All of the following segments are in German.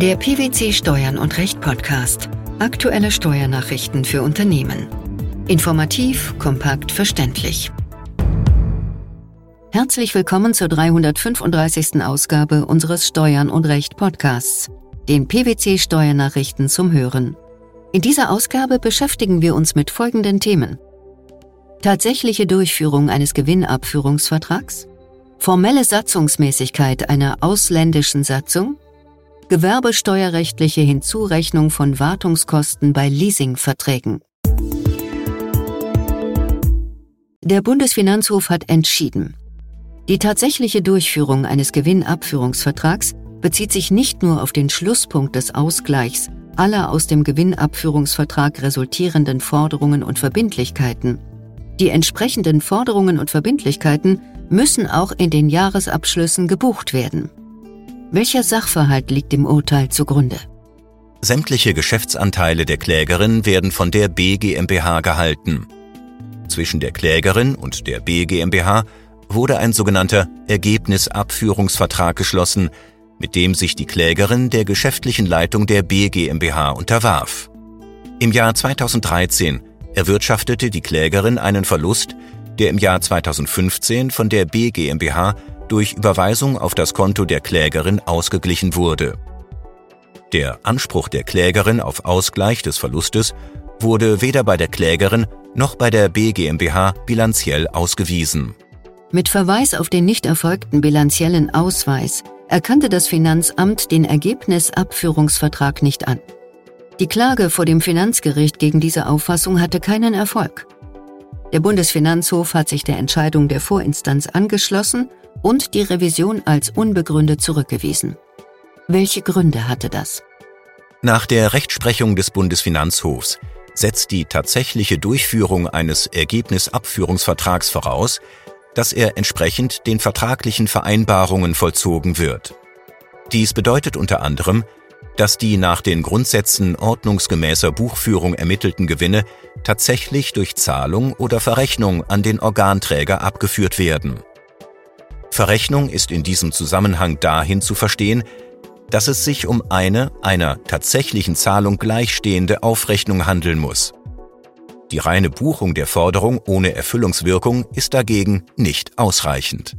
Der PwC Steuern und Recht Podcast. Aktuelle Steuernachrichten für Unternehmen. Informativ, kompakt, verständlich. Herzlich willkommen zur 335. Ausgabe unseres Steuern und Recht Podcasts, den PwC Steuernachrichten zum Hören. In dieser Ausgabe beschäftigen wir uns mit folgenden Themen. Tatsächliche Durchführung eines Gewinnabführungsvertrags, formelle Satzungsmäßigkeit einer ausländischen Satzung, gewerbesteuerrechtliche Hinzurechnung von Wartungskosten bei Leasingverträgen. Der Bundesfinanzhof hat entschieden, die tatsächliche Durchführung eines Gewinnabführungsvertrags bezieht sich nicht nur auf den Schlusspunkt des Ausgleichs aller aus dem Gewinnabführungsvertrag resultierenden Forderungen und Verbindlichkeiten. Die entsprechenden Forderungen und Verbindlichkeiten müssen auch in den Jahresabschlüssen gebucht werden. Welcher Sachverhalt liegt dem Urteil zugrunde? Sämtliche Geschäftsanteile der Klägerin werden von der BGmbH gehalten. Zwischen der Klägerin und der BGmbH wurde ein sogenannter Ergebnisabführungsvertrag geschlossen, mit dem sich die Klägerin der geschäftlichen Leitung der BGmbH unterwarf. Im Jahr 2013 erwirtschaftete die Klägerin einen Verlust, der im Jahr 2015 von der BGmbH durch Überweisung auf das Konto der Klägerin ausgeglichen wurde. Der Anspruch der Klägerin auf Ausgleich des Verlustes wurde weder bei der Klägerin noch bei der BGmbH bilanziell ausgewiesen. Mit Verweis auf den nicht erfolgten bilanziellen Ausweis erkannte das Finanzamt den Ergebnisabführungsvertrag nicht an. Die Klage vor dem Finanzgericht gegen diese Auffassung hatte keinen Erfolg. Der Bundesfinanzhof hat sich der Entscheidung der Vorinstanz angeschlossen und die Revision als unbegründet zurückgewiesen. Welche Gründe hatte das? Nach der Rechtsprechung des Bundesfinanzhofs setzt die tatsächliche Durchführung eines Ergebnisabführungsvertrags voraus, dass er entsprechend den vertraglichen Vereinbarungen vollzogen wird. Dies bedeutet unter anderem, dass die nach den Grundsätzen ordnungsgemäßer Buchführung ermittelten Gewinne tatsächlich durch Zahlung oder Verrechnung an den Organträger abgeführt werden. Verrechnung ist in diesem Zusammenhang dahin zu verstehen, dass es sich um eine einer tatsächlichen Zahlung gleichstehende Aufrechnung handeln muss. Die reine Buchung der Forderung ohne Erfüllungswirkung ist dagegen nicht ausreichend.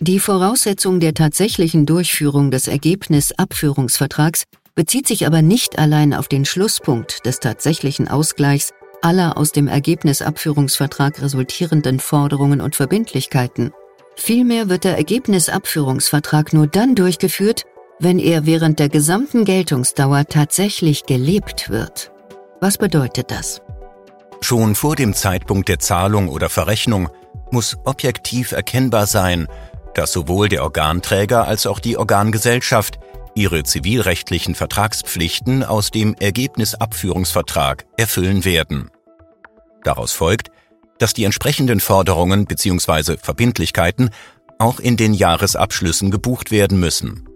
Die Voraussetzung der tatsächlichen Durchführung des Ergebnisabführungsvertrags bezieht sich aber nicht allein auf den Schlusspunkt des tatsächlichen Ausgleichs aller aus dem Ergebnisabführungsvertrag resultierenden Forderungen und Verbindlichkeiten. Vielmehr wird der Ergebnisabführungsvertrag nur dann durchgeführt, wenn er während der gesamten Geltungsdauer tatsächlich gelebt wird. Was bedeutet das? Schon vor dem Zeitpunkt der Zahlung oder Verrechnung muss objektiv erkennbar sein, dass sowohl der Organträger als auch die Organgesellschaft ihre zivilrechtlichen Vertragspflichten aus dem Ergebnisabführungsvertrag erfüllen werden. Daraus folgt, dass die entsprechenden Forderungen bzw. Verbindlichkeiten auch in den Jahresabschlüssen gebucht werden müssen.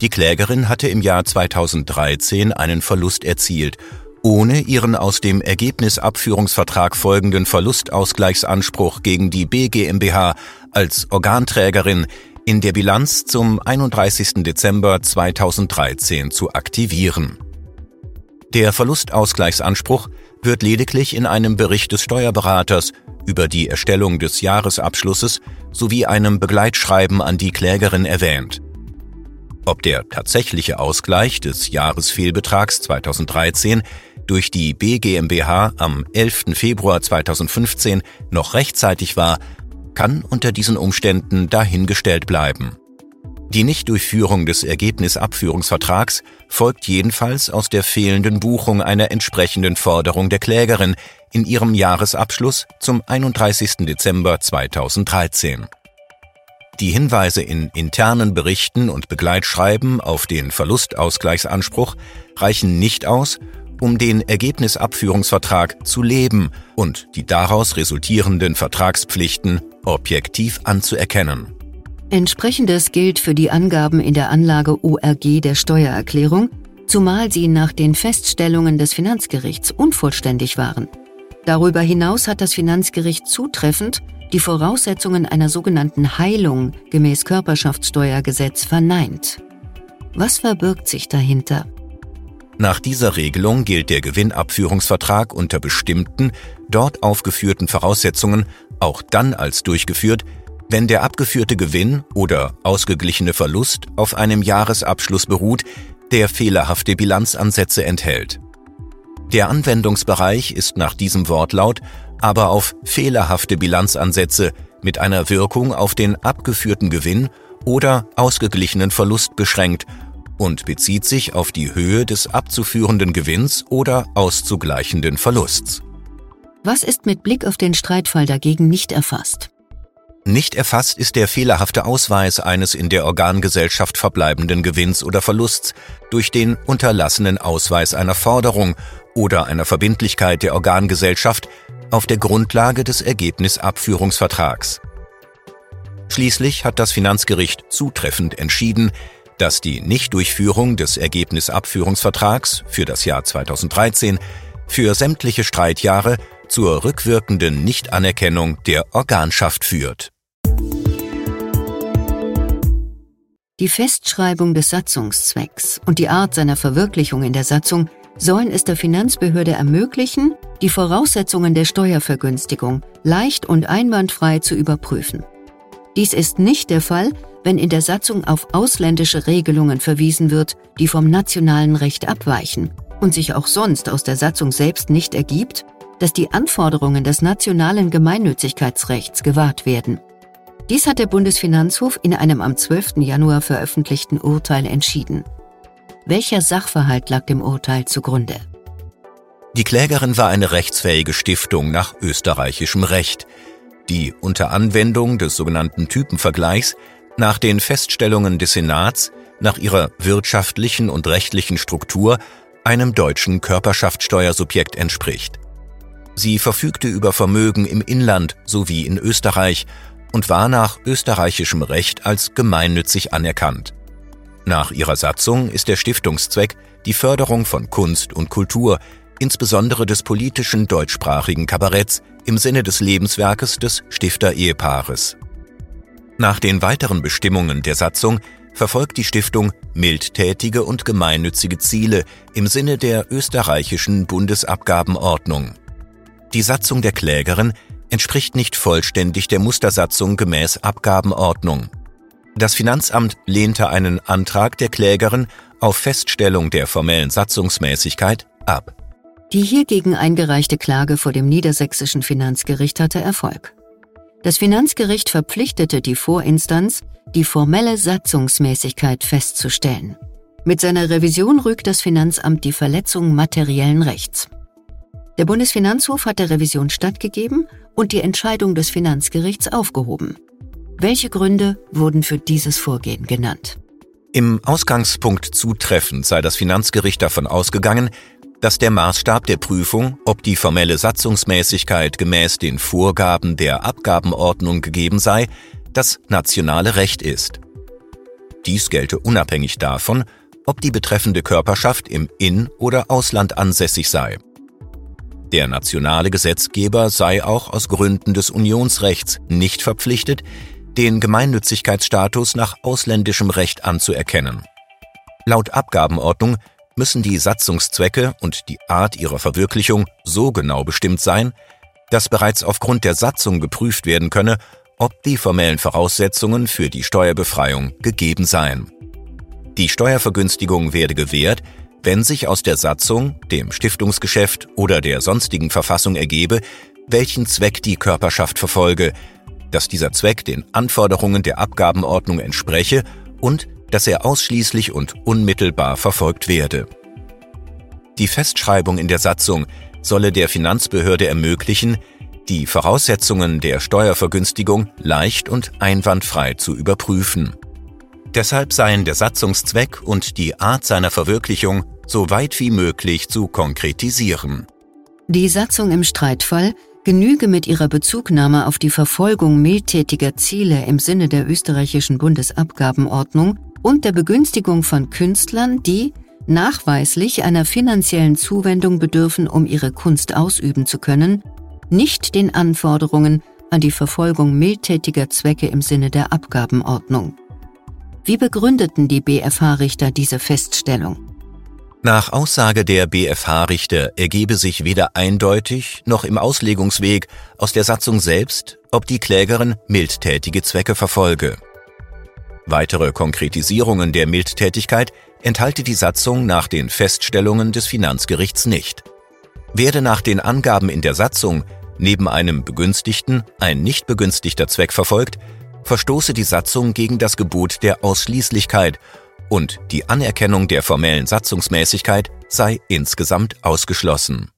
Die Klägerin hatte im Jahr 2013 einen Verlust erzielt, ohne ihren aus dem Ergebnisabführungsvertrag folgenden Verlustausgleichsanspruch gegen die BGmbH als Organträgerin in der Bilanz zum 31. Dezember 2013 zu aktivieren. Der Verlustausgleichsanspruch wird lediglich in einem Bericht des Steuerberaters über die Erstellung des Jahresabschlusses sowie einem Begleitschreiben an die Klägerin erwähnt. Ob der tatsächliche Ausgleich des Jahresfehlbetrags 2013 durch die BGMBH am 11. Februar 2015 noch rechtzeitig war, kann unter diesen Umständen dahingestellt bleiben. Die Nichtdurchführung des Ergebnisabführungsvertrags folgt jedenfalls aus der fehlenden Buchung einer entsprechenden Forderung der Klägerin in ihrem Jahresabschluss zum 31. Dezember 2013. Die Hinweise in internen Berichten und Begleitschreiben auf den Verlustausgleichsanspruch reichen nicht aus, um den Ergebnisabführungsvertrag zu leben und die daraus resultierenden Vertragspflichten objektiv anzuerkennen. Entsprechendes gilt für die Angaben in der Anlage ORG der Steuererklärung, zumal sie nach den Feststellungen des Finanzgerichts unvollständig waren. Darüber hinaus hat das Finanzgericht zutreffend die Voraussetzungen einer sogenannten Heilung gemäß Körperschaftssteuergesetz verneint. Was verbirgt sich dahinter? Nach dieser Regelung gilt der Gewinnabführungsvertrag unter bestimmten, dort aufgeführten Voraussetzungen auch dann als durchgeführt, wenn der abgeführte Gewinn oder ausgeglichene Verlust auf einem Jahresabschluss beruht, der fehlerhafte Bilanzansätze enthält. Der Anwendungsbereich ist nach diesem Wortlaut aber auf fehlerhafte Bilanzansätze mit einer Wirkung auf den abgeführten Gewinn oder ausgeglichenen Verlust beschränkt und bezieht sich auf die Höhe des abzuführenden Gewinns oder auszugleichenden Verlusts. Was ist mit Blick auf den Streitfall dagegen nicht erfasst? Nicht erfasst ist der fehlerhafte Ausweis eines in der Organgesellschaft verbleibenden Gewinns oder Verlusts durch den unterlassenen Ausweis einer Forderung oder einer Verbindlichkeit der Organgesellschaft auf der Grundlage des Ergebnisabführungsvertrags. Schließlich hat das Finanzgericht zutreffend entschieden, dass die Nichtdurchführung des Ergebnisabführungsvertrags für das Jahr 2013 für sämtliche Streitjahre zur rückwirkenden Nichtanerkennung der Organschaft führt. Die Festschreibung des Satzungszwecks und die Art seiner Verwirklichung in der Satzung sollen es der Finanzbehörde ermöglichen, die Voraussetzungen der Steuervergünstigung leicht und einwandfrei zu überprüfen. Dies ist nicht der Fall, wenn in der Satzung auf ausländische Regelungen verwiesen wird, die vom nationalen Recht abweichen und sich auch sonst aus der Satzung selbst nicht ergibt, dass die Anforderungen des nationalen Gemeinnützigkeitsrechts gewahrt werden. Dies hat der Bundesfinanzhof in einem am 12. Januar veröffentlichten Urteil entschieden. Welcher Sachverhalt lag dem Urteil zugrunde? Die Klägerin war eine rechtsfähige Stiftung nach österreichischem Recht, die unter Anwendung des sogenannten Typenvergleichs nach den Feststellungen des Senats nach ihrer wirtschaftlichen und rechtlichen Struktur einem deutschen Körperschaftssteuersubjekt entspricht. Sie verfügte über Vermögen im Inland sowie in Österreich und war nach österreichischem Recht als gemeinnützig anerkannt. Nach ihrer Satzung ist der Stiftungszweck die Förderung von Kunst und Kultur, insbesondere des politischen deutschsprachigen Kabaretts im Sinne des Lebenswerkes des Stifterehepaares. Nach den weiteren Bestimmungen der Satzung verfolgt die Stiftung mildtätige und gemeinnützige Ziele im Sinne der österreichischen Bundesabgabenordnung. Die Satzung der Klägerin entspricht nicht vollständig der Mustersatzung gemäß Abgabenordnung. Das Finanzamt lehnte einen Antrag der Klägerin auf Feststellung der formellen Satzungsmäßigkeit ab. Die hiergegen eingereichte Klage vor dem niedersächsischen Finanzgericht hatte Erfolg. Das Finanzgericht verpflichtete die Vorinstanz, die formelle Satzungsmäßigkeit festzustellen. Mit seiner Revision rügt das Finanzamt die Verletzung materiellen Rechts. Der Bundesfinanzhof hat der Revision stattgegeben und die Entscheidung des Finanzgerichts aufgehoben. Welche Gründe wurden für dieses Vorgehen genannt? Im Ausgangspunkt zutreffend sei das Finanzgericht davon ausgegangen, dass der Maßstab der Prüfung, ob die formelle Satzungsmäßigkeit gemäß den Vorgaben der Abgabenordnung gegeben sei, das nationale Recht ist. Dies gelte unabhängig davon, ob die betreffende Körperschaft im In- oder Ausland ansässig sei. Der nationale Gesetzgeber sei auch aus Gründen des Unionsrechts nicht verpflichtet, den Gemeinnützigkeitsstatus nach ausländischem Recht anzuerkennen. Laut Abgabenordnung müssen die Satzungszwecke und die Art ihrer Verwirklichung so genau bestimmt sein, dass bereits aufgrund der Satzung geprüft werden könne, ob die formellen Voraussetzungen für die Steuerbefreiung gegeben seien. Die Steuervergünstigung werde gewährt, wenn sich aus der Satzung, dem Stiftungsgeschäft oder der sonstigen Verfassung ergebe, welchen Zweck die Körperschaft verfolge, dass dieser Zweck den Anforderungen der Abgabenordnung entspreche und dass er ausschließlich und unmittelbar verfolgt werde. Die Festschreibung in der Satzung solle der Finanzbehörde ermöglichen, die Voraussetzungen der Steuervergünstigung leicht und einwandfrei zu überprüfen. Deshalb seien der Satzungszweck und die Art seiner Verwirklichung so weit wie möglich zu konkretisieren. Die Satzung im Streitfall genüge mit ihrer Bezugnahme auf die Verfolgung mildtätiger Ziele im Sinne der österreichischen Bundesabgabenordnung und der Begünstigung von Künstlern, die nachweislich einer finanziellen Zuwendung bedürfen, um ihre Kunst ausüben zu können, nicht den Anforderungen an die Verfolgung mildtätiger Zwecke im Sinne der Abgabenordnung. Wie begründeten die BFH-Richter diese Feststellung? Nach Aussage der BFH-Richter ergebe sich weder eindeutig noch im Auslegungsweg aus der Satzung selbst, ob die Klägerin mildtätige Zwecke verfolge. Weitere Konkretisierungen der Mildtätigkeit enthalte die Satzung nach den Feststellungen des Finanzgerichts nicht. Werde nach den Angaben in der Satzung neben einem Begünstigten ein nicht begünstigter Zweck verfolgt, verstoße die Satzung gegen das Gebot der Ausschließlichkeit und die Anerkennung der formellen Satzungsmäßigkeit sei insgesamt ausgeschlossen.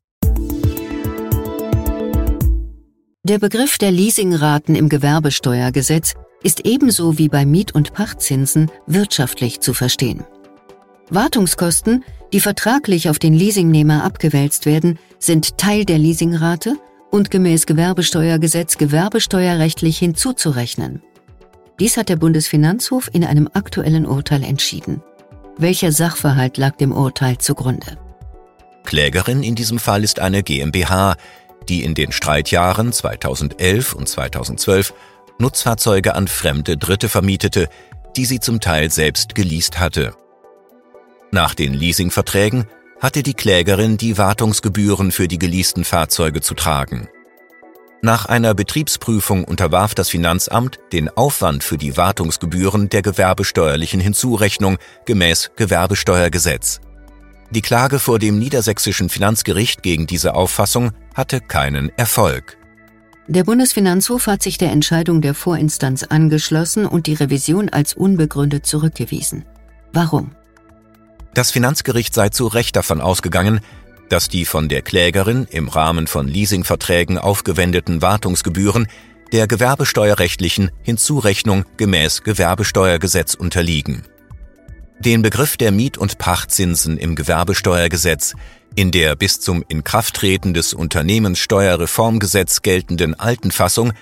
Der Begriff der Leasingraten im Gewerbesteuergesetz ist ebenso wie bei Miet- und Pachtzinsen wirtschaftlich zu verstehen. Wartungskosten, die vertraglich auf den Leasingnehmer abgewälzt werden, sind Teil der Leasingrate und gemäß Gewerbesteuergesetz gewerbesteuerrechtlich hinzuzurechnen. Dies hat der Bundesfinanzhof in einem aktuellen Urteil entschieden. Welcher Sachverhalt lag dem Urteil zugrunde? Klägerin in diesem Fall ist eine GmbH, die in den Streitjahren 2011 und 2012 Nutzfahrzeuge an fremde Dritte vermietete, die sie zum Teil selbst geleast hatte. Nach den Leasingverträgen hatte die Klägerin die Wartungsgebühren für die geleasten Fahrzeuge zu tragen. Nach einer Betriebsprüfung unterwarf das Finanzamt den Aufwand für die Wartungsgebühren der gewerbesteuerlichen Hinzurechnung gemäß Gewerbesteuergesetz. Die Klage vor dem niedersächsischen Finanzgericht gegen diese Auffassung hatte keinen Erfolg. Der Bundesfinanzhof hat sich der Entscheidung der Vorinstanz angeschlossen und die Revision als unbegründet zurückgewiesen. Warum? Das Finanzgericht sei zu Recht davon ausgegangen, dass die von der Klägerin im Rahmen von Leasingverträgen aufgewendeten Wartungsgebühren der gewerbesteuerrechtlichen Hinzurechnung gemäß Gewerbesteuergesetz unterliegen. Den Begriff der Miet- und Pachtzinsen im Gewerbesteuergesetz in der bis zum Inkrafttreten des Unternehmenssteuerreformgesetz geltenden alten Fassung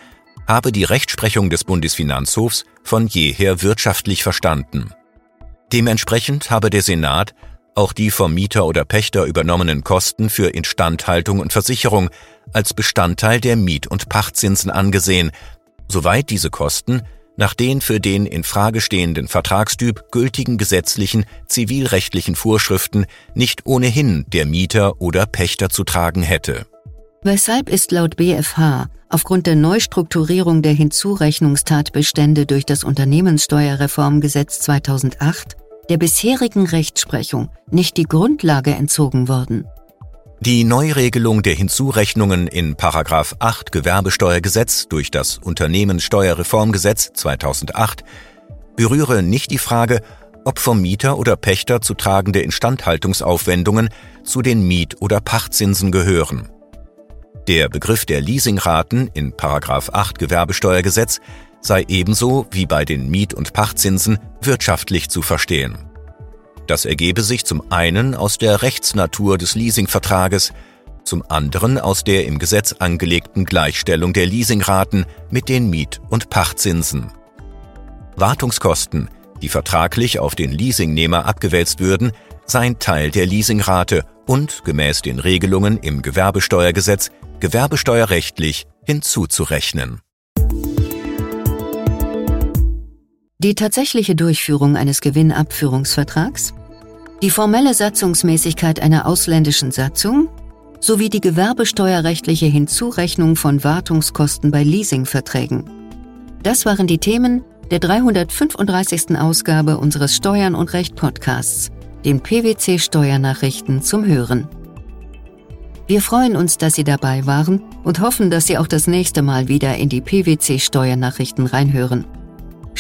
habe die Rechtsprechung des Bundesfinanzhofs von jeher wirtschaftlich verstanden. Dementsprechend habe der Senat auch die vom Mieter oder Pächter übernommenen Kosten für Instandhaltung und Versicherung als Bestandteil der Miet- und Pachtzinsen angesehen, soweit diese Kosten nach den für den in Frage stehenden Vertragstyp gültigen gesetzlichen, zivilrechtlichen Vorschriften nicht ohnehin der Mieter oder Pächter zu tragen hätte. Weshalb ist laut BFH aufgrund der Neustrukturierung der Hinzurechnungstatbestände durch das Unternehmenssteuerreformgesetz 2008 der bisherigen Rechtsprechung nicht die Grundlage entzogen worden. Die Neuregelung der Hinzurechnungen in 8 Gewerbesteuergesetz durch das Unternehmenssteuerreformgesetz 2008 berühre nicht die Frage, ob vom Mieter oder Pächter zu tragende Instandhaltungsaufwendungen zu den Miet- oder Pachtzinsen gehören. Der Begriff der Leasingraten in 8 Gewerbesteuergesetz sei ebenso wie bei den Miet- und Pachtzinsen wirtschaftlich zu verstehen. Das ergebe sich zum einen aus der Rechtsnatur des Leasingvertrages, zum anderen aus der im Gesetz angelegten Gleichstellung der Leasingraten mit den Miet- und Pachtzinsen. Wartungskosten, die vertraglich auf den Leasingnehmer abgewälzt würden, seien Teil der Leasingrate und gemäß den Regelungen im Gewerbesteuergesetz gewerbesteuerrechtlich hinzuzurechnen. Die tatsächliche Durchführung eines Gewinnabführungsvertrags, die formelle Satzungsmäßigkeit einer ausländischen Satzung sowie die gewerbesteuerrechtliche Hinzurechnung von Wartungskosten bei Leasingverträgen. Das waren die Themen der 335. Ausgabe unseres Steuern und Recht Podcasts, den PwC Steuernachrichten zum Hören. Wir freuen uns, dass Sie dabei waren und hoffen, dass Sie auch das nächste Mal wieder in die PwC Steuernachrichten reinhören.